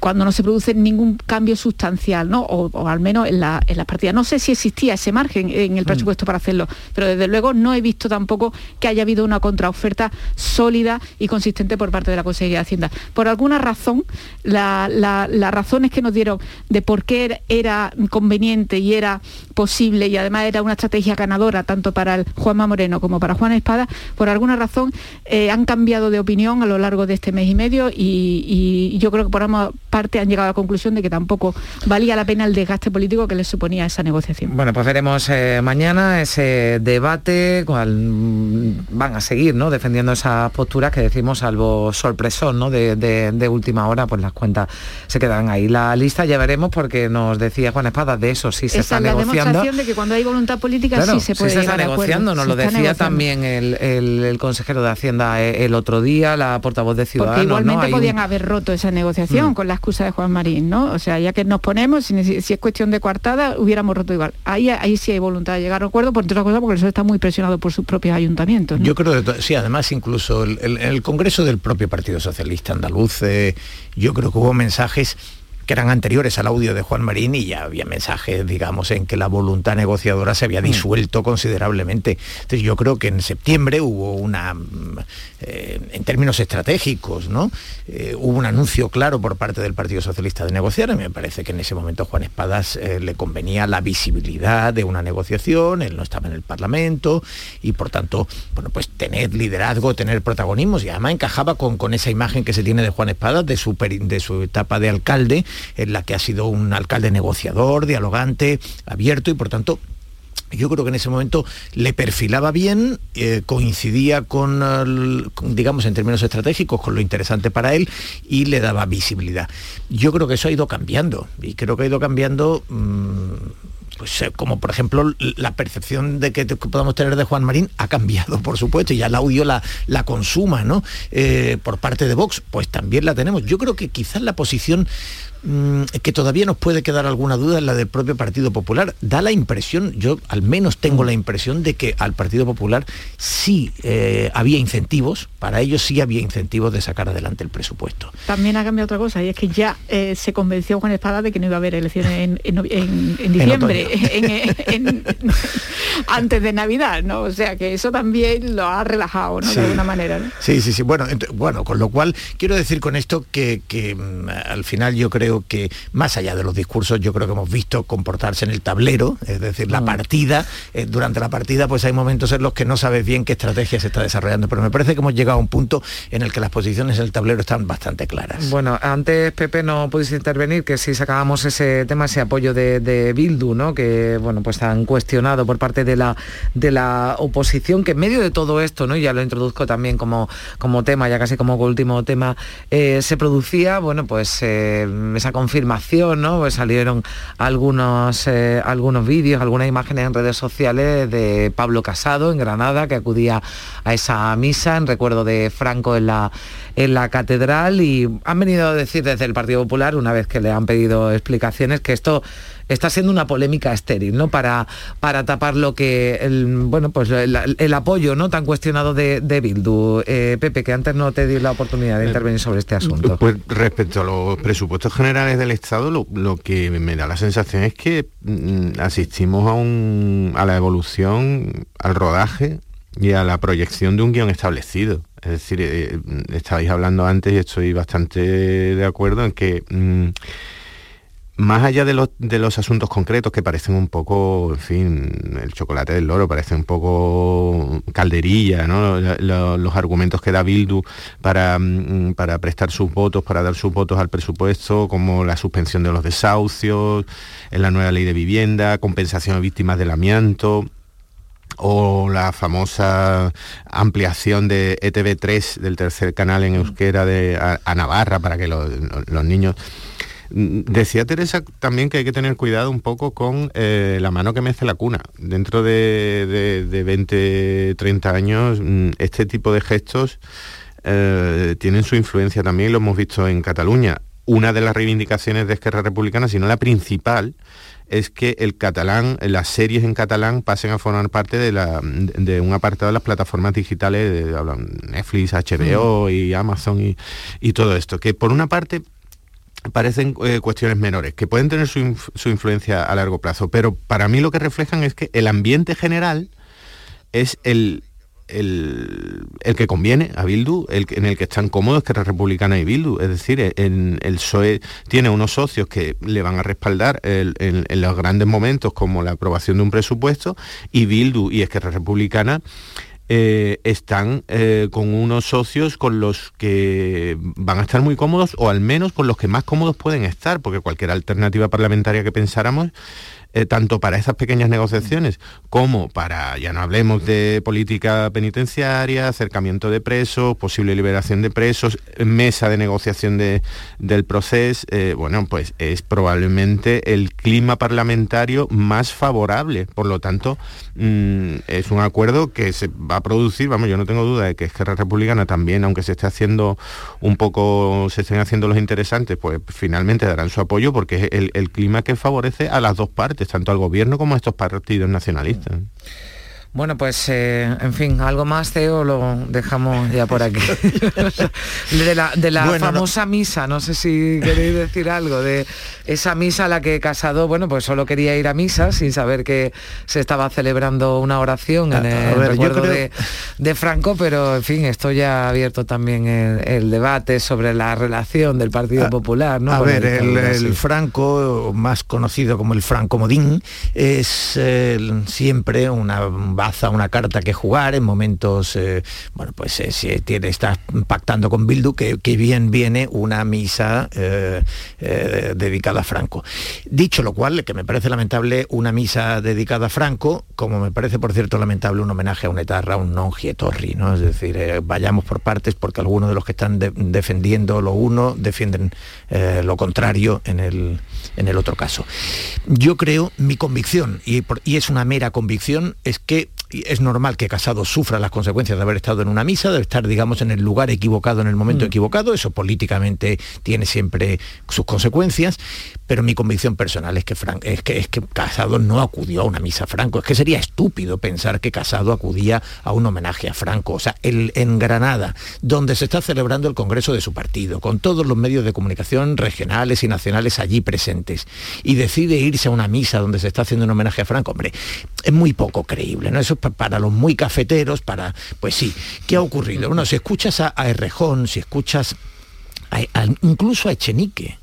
cuando no se produce ningún cambio sustancial, ¿no? O, al menos en, la, en las partidas. No sé si existía ese margen en el mm. presupuesto para hacerlo, pero desde luego no he visto tampoco que haya habido una contraoferta sólida y consistente por parte de la Consejería de Hacienda. Por alguna razón, las razones que nos dieron de por qué era conveniente y era posible y además era una estrategia ganadora tanto para el Juanma Moreno como para Juan Espada, por alguna razón eh, han cambiado de opinión a lo largo de este mes y medio y, yo creo que por ambas partes han llegado a la conclusión de que tampoco valía la pena el desgaste político que les suponía esa negociación. Bueno, pues veremos eh, mañana ese debate, cual mm, van a seguir ¿no? defendiendo esas posturas que decimos, salvo sorpresón ¿no? de, de última hora, pues las cuentas se quedan ahí. La lista ya veremos porque nos decía Juan Espada, de eso sí se está negociando. La de que cuando hay voluntad política sí se puede sí se está negociando, nos lo decía también el, consejero de Hacienda eh, el otro día, la portavoz de Ciudadanos. Porque igualmente podían haber roto esa negociación mm. con la excusa de Juan Marín, ¿no? O sea, ya que nos ponemos, si, es cuestión de coartada, hubiéramos roto igual. Ahí, ahí sí hay voluntad de llegar a acuerdo, por otra cosa, porque eso está muy presionado por sus propios ayuntamientos. Yo creo que sí, además incluso el, el, Congreso del propio Partido Socialista Andaluz, eh, yo creo que hubo mensajes que eran anteriores al audio de Juan Marín y ya había mensajes, digamos, en que la voluntad negociadora se había mm. disuelto considerablemente. Entonces yo creo que en septiembre hubo una, mm, eh, en términos estratégicos, ¿no? Eh, hubo un anuncio claro por parte del Partido Socialista de negociar y me parece que en ese momento Juan Espadas eh, le convenía la visibilidad de una negociación, él no estaba en el Parlamento y por tanto, bueno, pues tener liderazgo, tener protagonismos y además encajaba con, con esa imagen que se tiene de Juan Espadas, de su, de su etapa de alcalde, en la que ha sido un alcalde negociador, dialogante, abierto y por tanto yo creo que en ese momento le perfilaba bien, eh, coincidía con, digamos, en términos estratégicos, con lo interesante para él y le daba visibilidad. Yo creo que eso ha ido cambiando y creo que ha ido cambiando... Mm, pues, eh, como por ejemplo la percepción de que podamos tener de Juan Marín ha cambiado, por supuesto, y ya el audio la, la consuma, ¿no? Eh, por parte de Vox, pues también la tenemos. Yo creo que quizás la posición Mm, que todavía nos puede quedar alguna duda en la del propio Partido Popular. Da la impresión, yo al menos tengo la impresión de que al Partido Popular sí eh, había incentivos, para ellos sí había incentivos de sacar adelante el presupuesto. También ha cambiado otra cosa, y es que ya eh, se convenció Juan Espada de que no iba a haber elecciones en, diciembre, antes de Navidad, ¿no? O sea que eso también lo ha relajado, ¿no? De alguna manera. Sí, sí, sí. Bueno, bueno, con lo cual quiero decir con esto que, que mm, al final yo creo que más allá de los discursos, yo creo que hemos visto comportarse en el tablero, es decir, la mm. partida, eh, durante la partida pues hay momentos en los que no sabes bien qué estrategia se está desarrollando, pero me parece que hemos llegado a un punto en el que las posiciones en el tablero están bastante claras. Bueno, antes Pepe no pudiste intervenir, que si sacábamos ese tema, ese apoyo de, Bildu, ¿no? que bueno, pues han cuestionado por parte de la, de la oposición, que en medio de todo esto, ¿no? ya lo introduzco también como, como tema, ya casi como último tema, eh, se producía, bueno, pues eh, esa confirmación, ¿no? Pues salieron algunos, eh, algunos vídeos, algunas imágenes en redes sociales de Pablo Casado en Granada, que acudía a esa misa en recuerdo de Franco en la, en la catedral y han venido a decir desde el Partido Popular, una vez que le han pedido explicaciones, que esto está siendo una polémica estéril, ¿no? Para, para tapar lo que el, bueno, pues el, apoyo no tan cuestionado de, de Bildu. Eh, Pepe, que antes no te di la oportunidad de intervenir sobre este asunto. Pues respecto a los presupuestos generales del Estado, lo, que me da la sensación es que mm, asistimos a, un, a la evolución, al rodaje y a la proyección de un guion establecido. Es decir, eh, estabais hablando antes y estoy bastante de acuerdo en que mm, más allá de los, de los asuntos concretos que parecen un poco, en fin, el chocolate del loro, parece un poco calderilla, ¿no? los argumentos que da Bildu para, mm, para prestar sus votos, para dar sus votos al presupuesto, como la suspensión de los desahucios, en la nueva ley de vivienda, compensación a víctimas del amianto, o la famosa ampliación de ETV3 del tercer canal en euskera de, a, Navarra para que los, niños... Decía Teresa también que hay que tener cuidado un poco con eh, la mano que mece la cuna. Dentro de, de, 20, 30 años, mm, este tipo de gestos eh, tienen su influencia también, lo hemos visto en Cataluña. Una de las reivindicaciones de Esquerra Republicana, si no la principal, es que el catalán, las series en catalán pasen a formar parte de, la, de un apartado de las plataformas digitales de Netflix, HBO mm. y Amazon y, y, todo esto. Que por una parte parecen eh, cuestiones menores, que pueden tener su, influencia a largo plazo, pero para mí lo que reflejan es que el ambiente general es el, el, que conviene a Bildu, el, en el que están cómodos que la Republicana y Bildu. Es decir, en, el PSOE tiene unos socios que le van a respaldar en, los grandes momentos como la aprobación de un presupuesto y Bildu y Esquerra Republicana eh, están eh, con unos socios con los que van a estar muy cómodos o al menos con los que más cómodos pueden estar, porque cualquier alternativa parlamentaria que pensáramos eh, tanto para esas pequeñas negociaciones como para, ya no hablemos de política penitenciaria, acercamiento de presos, posible liberación de presos, mesa de negociación del proceso, eh, bueno, pues es probablemente el clima parlamentario más favorable. Por lo tanto, mm, es un acuerdo que se va a producir, vamos, yo no tengo duda de que Esquerra Republicana también, aunque se esté haciendo un poco, se estén haciendo los interesantes, pues finalmente darán su apoyo porque es el clima que favorece a las dos partes tanto al gobierno como a estos partidos nacionalistas. Bueno, pues en fin, algo más, Teo, lo dejamos ya por aquí. de la, famosa misa, no sé si queréis decir algo, de esa misa a la que Casado, bueno, pues solo quería ir a misa sin saber que se estaba celebrando una oración en el recuerdo de, Franco, pero en fin, esto ya ha abierto también el, debate sobre la relación del Partido Popular. ¿no? A ver, el, Franco, más conocido como el Franco Modín, es siempre una una carta que jugar en momentos, eh, bueno, pues eh, si tiene, estás pactando con Bildu, que, bien viene una misa eh, dedicada a Franco. Dicho lo cual, que me parece lamentable una misa dedicada a Franco, como me parece, por cierto, lamentable un homenaje a un etarra, un non gietorri, ¿no? Es decir, vayamos por partes porque algunos de los que están defendiendo lo uno defienden lo contrario en el, en el otro caso. Yo creo, mi convicción, y es una mera convicción, es que es normal que Casado sufra las consecuencias de haber estado en una misa, de estar, digamos, en el lugar equivocado en el momento mm. equivocado, eso políticamente tiene siempre sus consecuencias, pero mi convicción personal es que, es, que, es que Casado no acudió a una misa a Franco, es que sería estúpido pensar que Casado acudía a un homenaje a Franco, o sea, el, en Granada, donde se está celebrando el Congreso de su partido, con todos los medios de comunicación regionales y nacionales allí presentes, y decide irse a una misa donde se está haciendo un homenaje a Franco, hombre, es muy poco creíble, ¿no? Eso para los muy cafeteros, para... Pues sí, ¿qué ha ocurrido? Bueno, si escuchas a, Errejón, si escuchas incluso a Echenique,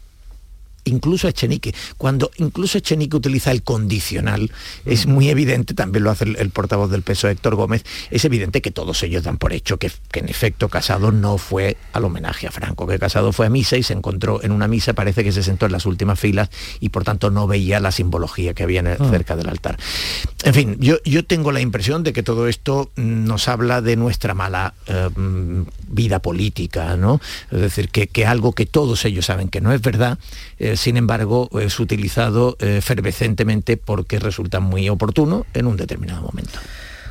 incluso Echenique. Cuando incluso Echenique utiliza el condicional, es muy evidente, también lo hace el, el portavoz del peso Héctor Gómez, es evidente que todos ellos dan por hecho que, que en efecto Casado no fue al homenaje a Franco, que Casado fue a misa y se encontró en una misa, parece que se sentó en las últimas filas y por tanto no veía la simbología que había Ah. cerca del altar. En fin, yo, yo tengo la impresión de que todo esto nos habla de nuestra mala eh, mm, vida política, ¿no? Es decir, que, que algo que todos ellos saben que no es verdad, eh, sin embargo, es utilizado eh, porque resulta muy oportuno en un determinado momento.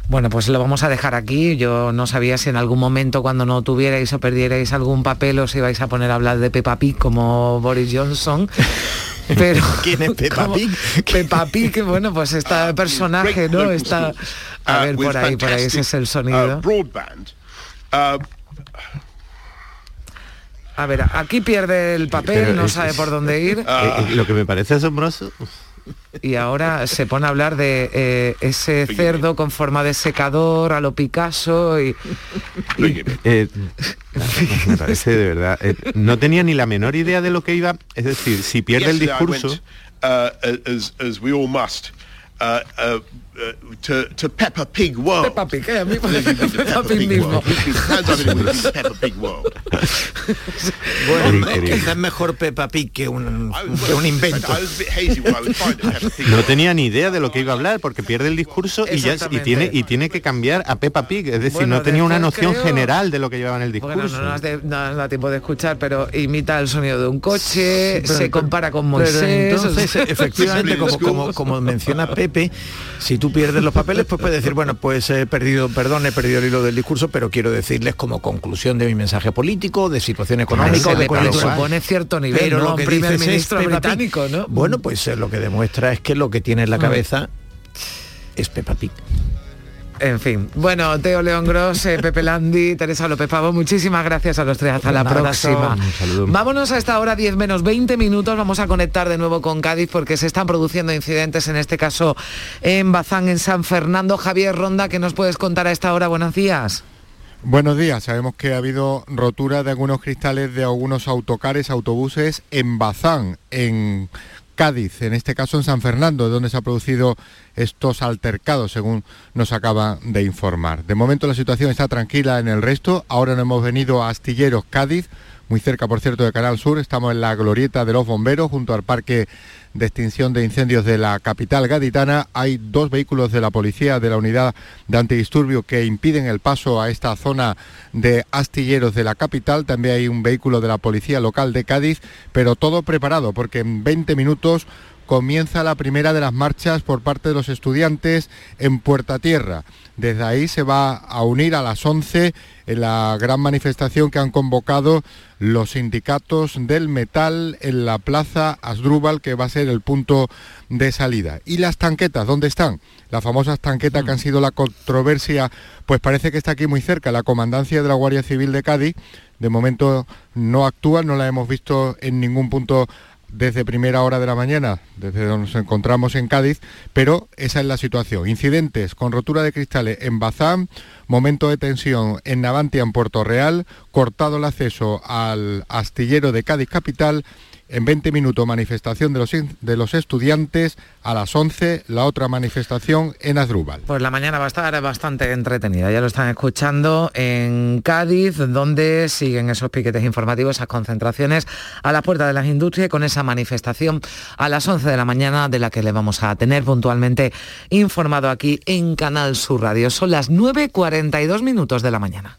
Bueno, pues lo vamos a dejar aquí. Yo no sabía si en algún momento cuando no tuvierais o perdierais algún papel os ibais a poner a hablar de Peppa Pig como Boris Johnson. Pero ¿Quién es Peppa Pig? Peppa Pig, bueno, pues este personaje, ¿no? Está a ver with por ahí, por ahí, ese es el sonido. uh, broadband. A ver, aquí pierde el papel, Pero no es- sabe por dónde ir. Eh, eh, lo que me parece asombroso y ahora se pone a hablar de eh, ese cerdo con forma de secador a lo Picasso y, Eh, me parece de verdad. eh, no tenía ni la menor idea de lo que iba. Es decir, si pierde el discurso. Uh, to, to Peppa Pig World. Peppa Pig, ¿eh? A mí Peppa Pig mismo. Peppa Pig World. Bueno, es mejor Peppa Pig que un, que un invento. I was a bit hazy when I was finding Peppa Pig. No tenía ni idea de lo que iba a hablar porque pierde el discurso y ya y tiene y tiene que cambiar a Peppa Pig, es decir, Bueno, no tenía una noción creo- general de lo que llevaba en el discurso. Bueno, no nos, de- no da tiempo de escuchar, pero imita el sonido de un coche, Pero- se compara con Moisés. entonces, efectivamente, como, como, como menciona Pepe, si tú pierdes los papeles, pues puedes decir, bueno, pues he perdido, perdón, he perdido el hilo del discurso, pero quiero decirles como conclusión de mi mensaje político, de situación económica, Claro, de pero supone cierto nivel, Pero ¿no? lo que primer dices ministro británico, ¿no? Bueno, pues eh, lo que demuestra es que lo que tiene en la Mm. cabeza es Peppa Pig. En fin, bueno, Teo León Gross, eh, Pepe Landi, Teresa López Pavo, muchísimas gracias a los tres, hasta la abrazo. próxima. Un. Vámonos a esta hora 10 menos 20 minutos, vamos a conectar de nuevo con Cádiz porque se están produciendo incidentes, en este caso en Bazán, en San Fernando. Javier Ronda, ¿qué nos puedes contar a esta hora? Buenos días. Buenos días. Sabemos que ha habido rotura de algunos cristales de algunos autocares, autobuses en Bazán, en Cádiz, en este caso en San Fernando, donde se ha producido estos altercados, según nos acaba de informar. De momento la situación está tranquila en el resto. Ahora no hemos venido a Astilleros, Cádiz, muy cerca, por cierto, de Canal Sur. Estamos en la glorieta de los bomberos, junto al parque de extinción de incendios de la capital gaditana. Hay dos vehículos de la policía de la unidad de antidisturbio que impiden el paso a esta zona de astilleros de la capital. También hay un vehículo de la policía local de Cádiz, pero todo preparado porque en 20 minutos comienza la primera de las marchas por parte de los estudiantes en Puerta Tierra. Desde ahí se va a unir a las 11 en la gran manifestación que han convocado los sindicatos del metal en la plaza Asdrúbal, que va a ser el punto de salida. ¿Y las tanquetas? ¿Dónde están? Las famosas tanquetas que han sido la controversia, pues parece que está aquí muy cerca, la comandancia de la Guardia Civil de Cádiz. De momento no actúa, no la hemos visto en ningún punto desde primera hora de la mañana, desde donde nos encontramos en Cádiz, pero esa es la situación. Incidentes con rotura de cristales en Bazán, momento de tensión en Navantia, en Puerto Real, cortado el acceso al astillero de Cádiz Capital. En 20 minutos manifestación de los, de los estudiantes, a las 11 la otra manifestación en Asdrúbal. Pues la mañana va a estar bastante entretenida, ya lo están escuchando en Cádiz, donde siguen esos piquetes informativos, esas concentraciones a la puerta de las industrias con esa manifestación a las 11 de la mañana de la que le vamos a tener puntualmente informado aquí en Canal Sur Radio. Son las 9.42 minutos de la mañana.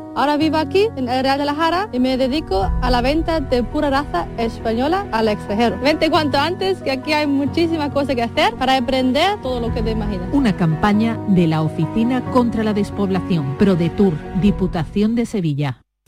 Ahora vivo aquí en el Real de la Jara y me dedico a la venta de pura raza española al extranjero. Vente cuanto antes que aquí hay muchísimas cosas que hacer para emprender todo lo que te imaginas. Una campaña de la Oficina contra la Despoblación, ProDetour, Diputación de Sevilla.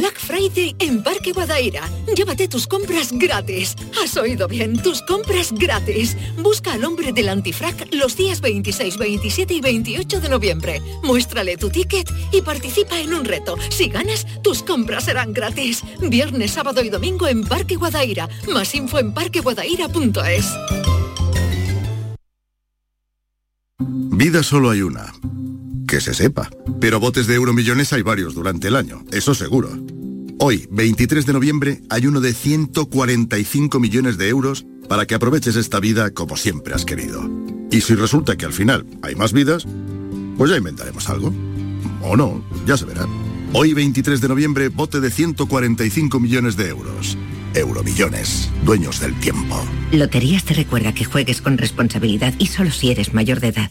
Black Friday en Parque Guadaira. Llévate tus compras gratis. Has oído bien, tus compras gratis. Busca al hombre del antifrac los días 26, 27 y 28 de noviembre. Muéstrale tu ticket y participa en un reto. Si ganas, tus compras serán gratis. Viernes, sábado y domingo en Parque Guadaira. Más info en parqueguadaira.es. Vida solo hay una. Que se sepa. Pero botes de euromillones hay varios durante el año, eso seguro. Hoy, 23 de noviembre, hay uno de 145 millones de euros para que aproveches esta vida como siempre has querido. Y si resulta que al final hay más vidas, pues ya inventaremos algo. O no, ya se verá. Hoy, 23 de noviembre, bote de 145 millones de euros. Euromillones, dueños del tiempo. Loterías te recuerda que juegues con responsabilidad y solo si eres mayor de edad.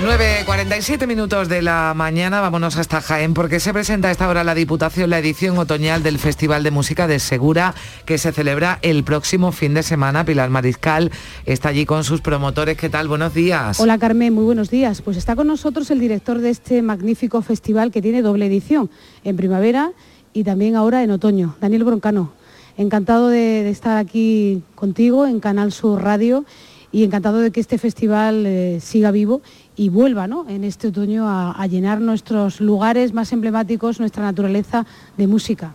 9.47 minutos de la mañana, vámonos hasta Jaén porque se presenta a esta hora la Diputación la edición otoñal del Festival de Música de Segura que se celebra el próximo fin de semana. Pilar Mariscal está allí con sus promotores. ¿Qué tal? Buenos días. Hola Carmen, muy buenos días. Pues está con nosotros el director de este magnífico festival que tiene doble edición, en primavera y también ahora en otoño. Daniel Broncano, encantado de, estar aquí contigo en Canal Sur Radio y encantado de que este festival eh, siga vivo y vuelva ¿no? en este otoño a, llenar nuestros lugares más emblemáticos, nuestra naturaleza de música.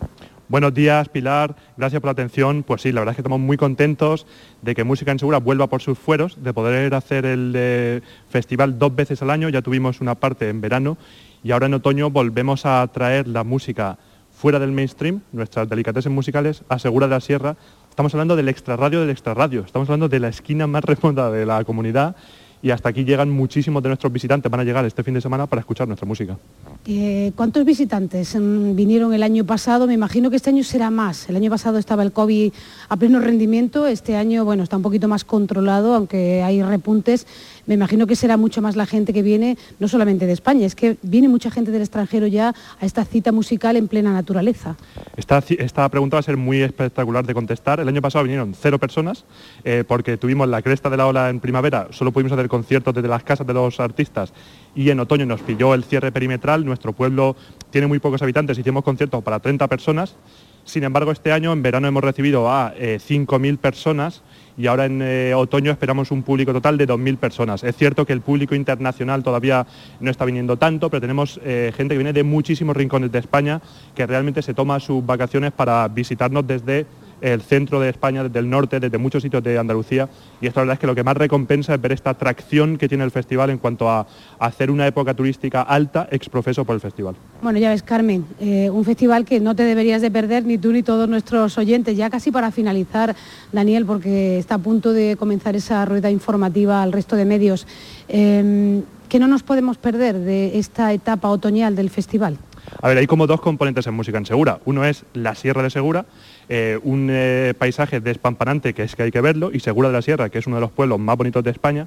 Buenos días, Pilar. Gracias por la atención. Pues sí, la verdad es que estamos muy contentos de que Música en Segura vuelva por sus fueros, de poder hacer el eh, festival dos veces al año. Ya tuvimos una parte en verano y ahora en otoño volvemos a traer la música fuera del mainstream, nuestras delicatessen musicales, a Segura de la Sierra. Estamos hablando del extrarradio del extrarradio. Estamos hablando de la esquina más remota de la comunidad y hasta aquí llegan muchísimos de nuestros visitantes, van a llegar este fin de semana para escuchar nuestra música. Eh, ¿Cuántos visitantes mm, vinieron el año pasado? Me imagino que este año será más. El año pasado estaba el COVID a pleno rendimiento, este año bueno, está un poquito más controlado, aunque hay repuntes. Me imagino que será mucho más la gente que viene, no solamente de España, es que viene mucha gente del extranjero ya a esta cita musical en plena naturaleza. Esta, pregunta va a ser muy espectacular de contestar. El año pasado vinieron cero personas eh, porque tuvimos la cresta de la ola en primavera, solo pudimos hacer conciertos desde las casas de los artistas y en otoño nos pilló el cierre perimetral. Nuestro pueblo tiene muy pocos habitantes, hicimos conciertos para 30 personas Sin embargo, este año en verano hemos recibido a 5.000 personas y ahora en eh, otoño esperamos un público total de 2.000 personas. Es cierto que el público internacional todavía no está viniendo tanto, pero tenemos eh, gente que viene de muchísimos rincones de España que realmente se toma sus vacaciones para visitarnos desde el centro de España, desde el norte, desde muchos sitios de Andalucía. Y esto la verdad es que lo que más recompensa es ver esta atracción que tiene el festival en cuanto a, hacer una época turística alta, exprofeso por el festival. Bueno, ya ves, Carmen, eh, un festival que no te deberías de perder ni tú ni todos nuestros oyentes. Ya casi para finalizar, Daniel, porque está a punto de comenzar esa rueda informativa al resto de medios. Eh, ¿Qué no nos podemos perder de esta etapa otoñal del festival? A ver, hay como dos componentes en música en Segura. Uno es la Sierra de Segura, eh, un eh, paisaje despampanante que es que hay que verlo, y Segura de la Sierra, que es uno de los pueblos más bonitos de España,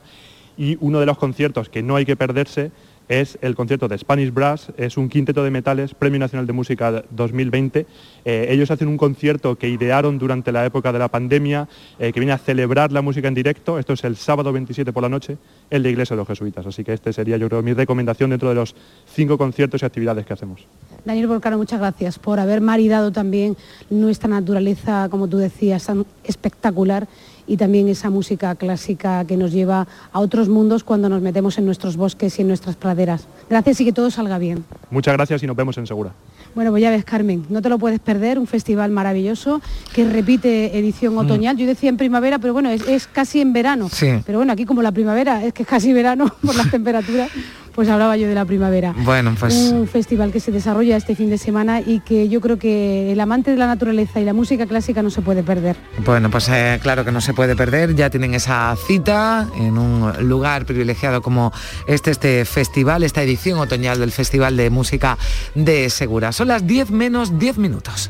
y uno de los conciertos que no hay que perderse es el concierto de Spanish Brass, es un quinteto de metales, Premio Nacional de Música 2020. Eh, ellos hacen un concierto que idearon durante la época de la pandemia, que viene a celebrar la música en directo. Esto es el sábado 27 por la noche en la Iglesia de los Jesuitas. Así que este sería, yo creo, mi recomendación dentro de los cinco conciertos y actividades que hacemos. Daniel Volcano, muchas gracias por haber maridado también nuestra naturaleza, como tú decías, tan espectacular y también esa música clásica que nos lleva a otros mundos cuando nos metemos en nuestros bosques y en nuestras praderas. Gracias y que todo salga bien. Muchas gracias y nos vemos en Segura. Bueno, pues ya ves, Carmen, no te lo puedes perder, un festival maravilloso que repite edición mm. otoñal. Yo decía en primavera, pero bueno, es, casi en verano. Pero bueno, aquí como la primavera es que es casi verano por las temperaturas, pues hablaba yo de la primavera. Bueno, pues... Un festival que se desarrolla este fin de semana y que yo creo que el amante de la naturaleza y la música clásica no se puede perder. Bueno, pues eh, claro que no se puede perder, ya tienen esa cita en un lugar privilegiado como este, este festival, esta edición otoñal del Festival de Música de Segura. Son las 10 menos 10 minutos.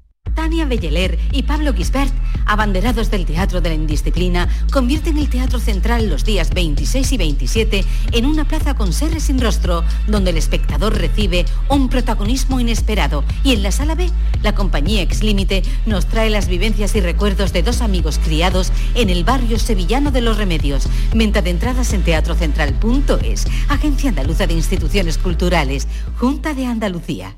Tania Belleler y Pablo Gisbert, abanderados del Teatro de la Indisciplina, convierten el Teatro Central los días 26 y 27 en una plaza con seres sin rostro, donde el espectador recibe un protagonismo inesperado. Y en la sala B, la compañía Ex Límite nos trae las vivencias y recuerdos de dos amigos criados en el barrio sevillano de Los Remedios. Venta de entradas en teatrocentral.es, Agencia Andaluza de Instituciones Culturales, Junta de Andalucía.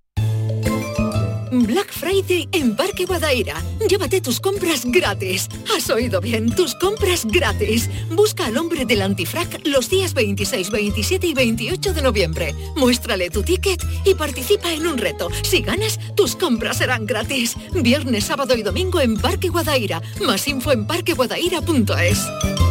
Black Friday en Parque Guadaira. Llévate tus compras gratis. Has oído bien, tus compras gratis. Busca al hombre del antifrac los días 26, 27 y 28 de noviembre. Muéstrale tu ticket y participa en un reto. Si ganas, tus compras serán gratis. Viernes, sábado y domingo en Parque Guadaira. Más info en parqueguadaira.es.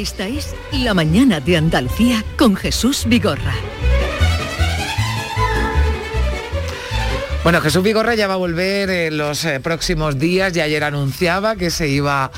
Esta es La Mañana de Andalucía con Jesús Vigorra. Bueno, Jesús Vigorra ya va a volver los eh, próximos días y ayer anunciaba que se iba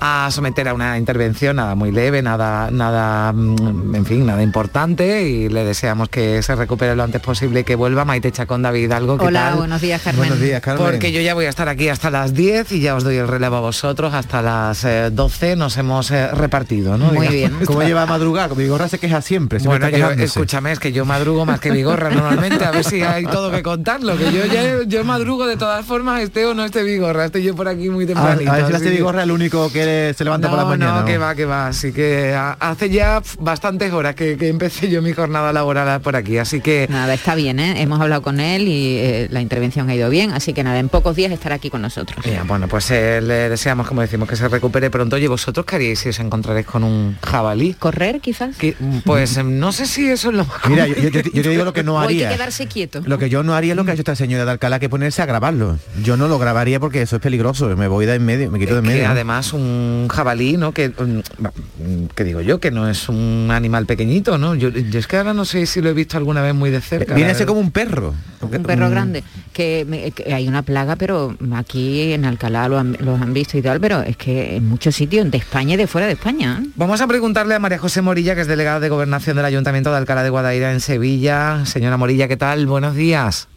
a someter a una intervención, nada muy leve, nada, nada, mm, en fin, nada importante y le deseamos que se recupere lo antes posible y que vuelva Maite Chacón, David Algo. Hola, buenos días, Carmen. Buenos días, Carmen. Porque yo ya voy a estar aquí hasta las 10 y ya os doy el relevo a vosotros, hasta las eh, 12 nos hemos eh, repartido, ¿no? Muy Digamos. bien. ¿Cómo lleva a madrugar? Como Vigorra se queja siempre. siempre Bueno, yo- escúchame, es que yo madrugo más que Vigorra normalmente, a ver si hay todo que contarlo, que yo ya yo madrugo de todas formas, esté o no esté Vigorra, estoy yo por aquí muy A, tempranito. a ver si la Vigorra el único que se levanta no, por la mañana. No, que va, que va. Así que hace ya bastantes horas que, que empecé yo mi jornada laboral por aquí. Así que Nada, está bien, ¿eh? hemos hablado con él y eh, la intervención ha ido bien, así que nada, en pocos días estará aquí con nosotros. Ya, bueno, pues eh, le deseamos, como decimos, que se recupere pronto. ¿Y vosotros qué haríais si os encontraréis con un jabalí? ¿Correr, quizás? Que, pues no sé si eso es lo más Mira, yo, yo- yo te- yo te digo lo que no O hay que haría. quedarse quieto. Lo que yo no haría es lo que ha hecho esta señora de Alcalá, que ponerse a grabarlo. Yo no lo grabaría porque eso es peligroso. Me voy de en medio, me quito de en medio. además un jabalí, ¿no? Que, mm, mm, que digo yo, que no es un animal pequeñito, ¿no? Yo, yo es que ahora no sé si lo he visto alguna vez muy de cerca. Viene a ser como un perro. un perro grande que, hay una plaga pero aquí en Alcalá lo han, los han visto y tal pero es que en muchos sitios de España y de fuera de España ¿eh? Vamos a preguntarle a María José Morilla, que es delegada de Gobernación del Ayuntamiento de Alcalá de Guadaira en Sevilla. Señora Morilla, ¿qué tal? Buenos días.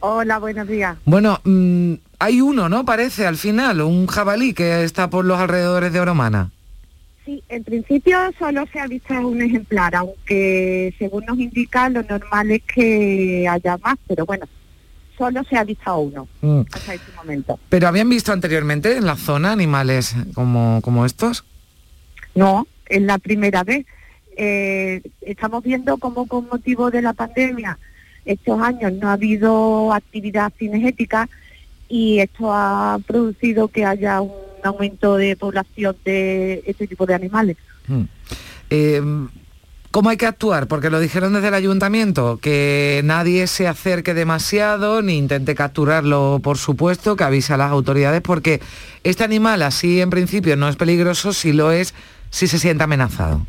Hola, buenos días. Bueno, mm, hay uno, ¿no? Parece al final, un jabalí que está por los alrededores de Oromana. Sí, en principio solo se ha visto un ejemplar, aunque según nos indica lo normal es que haya más, pero bueno, solo se ha visto uno Mm. hasta este momento. ¿Pero habían visto anteriormente en la zona animales como, como estos? No, es la primera vez. Eh, estamos viendo cómo con motivo de la pandemia estos años no ha habido actividad cinegética y esto ha producido que haya un aumento de población de este tipo de animales. Mm. Eh, ¿Cómo hay que actuar? Porque lo dijeron desde el ayuntamiento, que nadie se acerque demasiado ni intente capturarlo, por supuesto, que avise a las autoridades, porque este animal así en principio no es peligroso, si lo es, si se siente amenazado.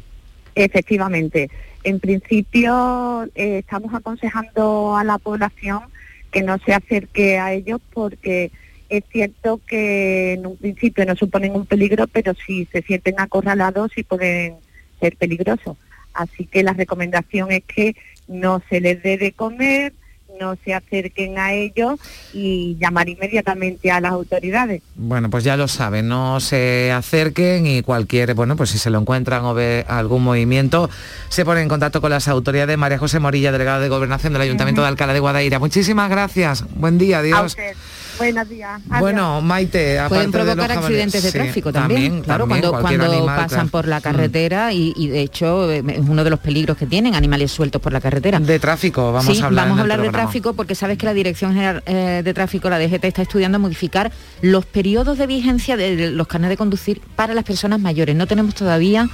Efectivamente. En principio eh, estamos aconsejando a la población que no se acerque a ellos porque es cierto que en un principio no suponen un peligro, pero si se sienten acorralados sí pueden ser peligrosos. Así que la recomendación es que no se les dé de comer, no se acerquen a ellos y llamar inmediatamente a las autoridades. Bueno, pues ya lo saben, no se acerquen y cualquier, bueno, pues si se lo encuentran o ve algún movimiento, se pone en contacto con las autoridades. María José Morilla, delegada de Gobernación del Ayuntamiento de Alcalá de Guadaira. Muchísimas gracias. Buen día, A adiós. usted. Buenos días. Bueno, Maite, aparte pueden de los provocar accidentes de sí, tráfico también, claro también, cuando cualquier cuando animal, pasan claro. Mm. por la carretera y, y, de hecho eh, es uno de los peligros que tienen animales sueltos por la carretera De tráfico, vamos sí, a hablar. vamos a hablar de tráfico porque sabes que la Dirección General eh, de Tráfico, la DGT, está estudiando modificar los periodos de vigencia de, de los carnets de conducir para las personas mayores. No tenemos todavía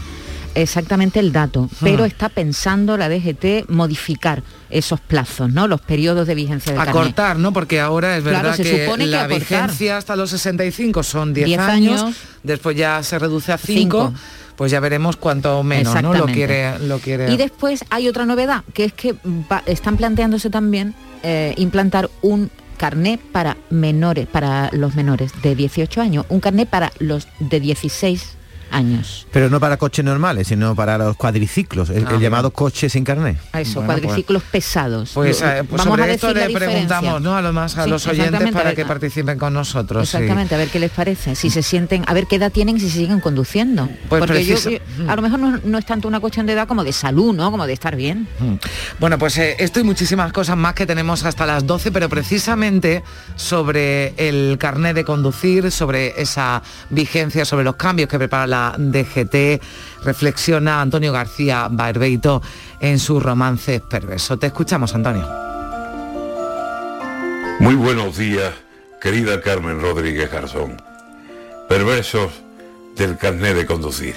exactamente el dato, pero está pensando la DGT modificar esos plazos, ¿no? Los periodos de vigencia del carnet. Acortar, ¿no? Porque ahora es Claro, verdad se que supone que la acortar. vigencia hasta los 65 son 10, 10 años, años. después ya se reduce a 5, Cinco. pues ya veremos cuánto menos, ¿no? Lo quiere, lo quiere. Y después hay otra novedad, que es que va- están planteándose también eh, implantar un carné para menores, para los menores de 18 años, un carné para los de 16 años. Pero no para coches normales, sino para los cuadriciclos, el, Ah, el llamado coche sin carné. A eso, Bueno, cuadriciclos pesados. Pues, Lo- eh, pues Vamos a sobre esto le preguntamos ¿no? a, los más, a Sí, los oyentes para ver, que participen con nosotros. sí. Exactamente, a ver qué les parece, si se sienten, a ver qué edad tienen y si siguen conduciendo. Pues Porque yo- yo- a lo mejor no, no es tanto una cuestión de edad como de salud, ¿no? Como de estar bien. Mm. Bueno, pues eh, esto y muchísimas cosas más que tenemos hasta las 12, pero precisamente sobre el carnet de conducir, sobre esa vigencia, sobre los cambios que prepara la DGT, reflexiona Antonio García Barbeito en su romance perverso. Te escuchamos, Antonio. Muy buenos días, querida Carmen Rodríguez Garzón. Perversos del carné de conducir.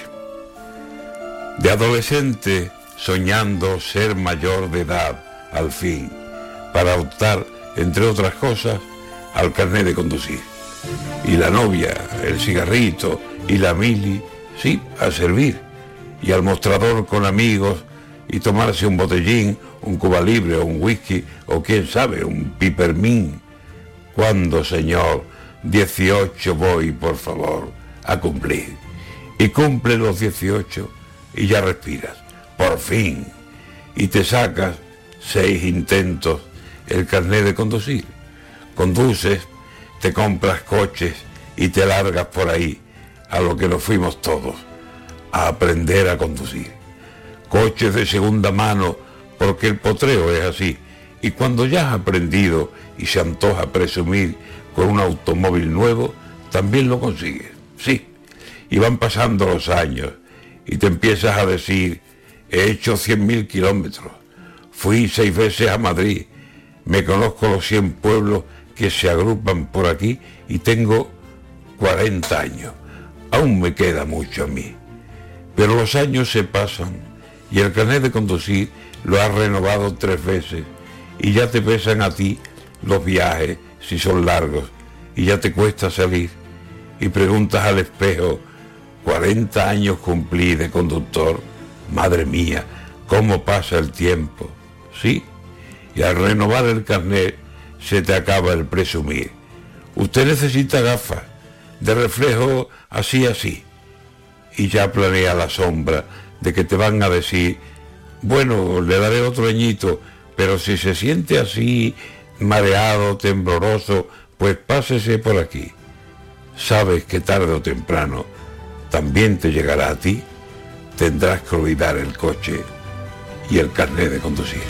De adolescente soñando ser mayor de edad, al fin, para optar, entre otras cosas, al carné de conducir. Y la novia, el cigarrito y la mili, sí, a servir. Y al mostrador con amigos y tomarse un botellín, un cuba libre o un whisky o quién sabe, un pipermín. ¿Cuándo, señor? 18 voy, por favor, a cumplir. y cumple los 18 y ya respiras. Por fin. Y te sacas seis intentos el carnet de conducir. Conduces, te compras coches y te largas por ahí a lo que nos fuimos todos, a aprender a conducir. Coches de segunda mano, porque el potreo es así. Y cuando ya has aprendido y se antoja presumir con un automóvil nuevo, también lo consigues. Sí. Y van pasando los años y te empiezas a decir, he hecho 100.000 kilómetros, fui seis veces a Madrid, me conozco los 100 pueblos que se agrupan por aquí y tengo 40 años. Aún me queda mucho a mí. Pero los años se pasan y el carnet de conducir lo has renovado tres veces y ya te pesan a ti los viajes si son largos y ya te cuesta salir y preguntas al espejo, 40 años cumplí de conductor, madre mía, cómo pasa el tiempo. Sí, y al renovar el carnet se te acaba el presumir. Usted necesita gafas de reflejo así así. Y ya planea la sombra de que te van a decir, bueno, le daré otro añito, pero si se siente así, mareado, tembloroso, pues pásese por aquí. Sabes que tarde o temprano también te llegará a ti, tendrás que olvidar el coche y el carnet de conducir.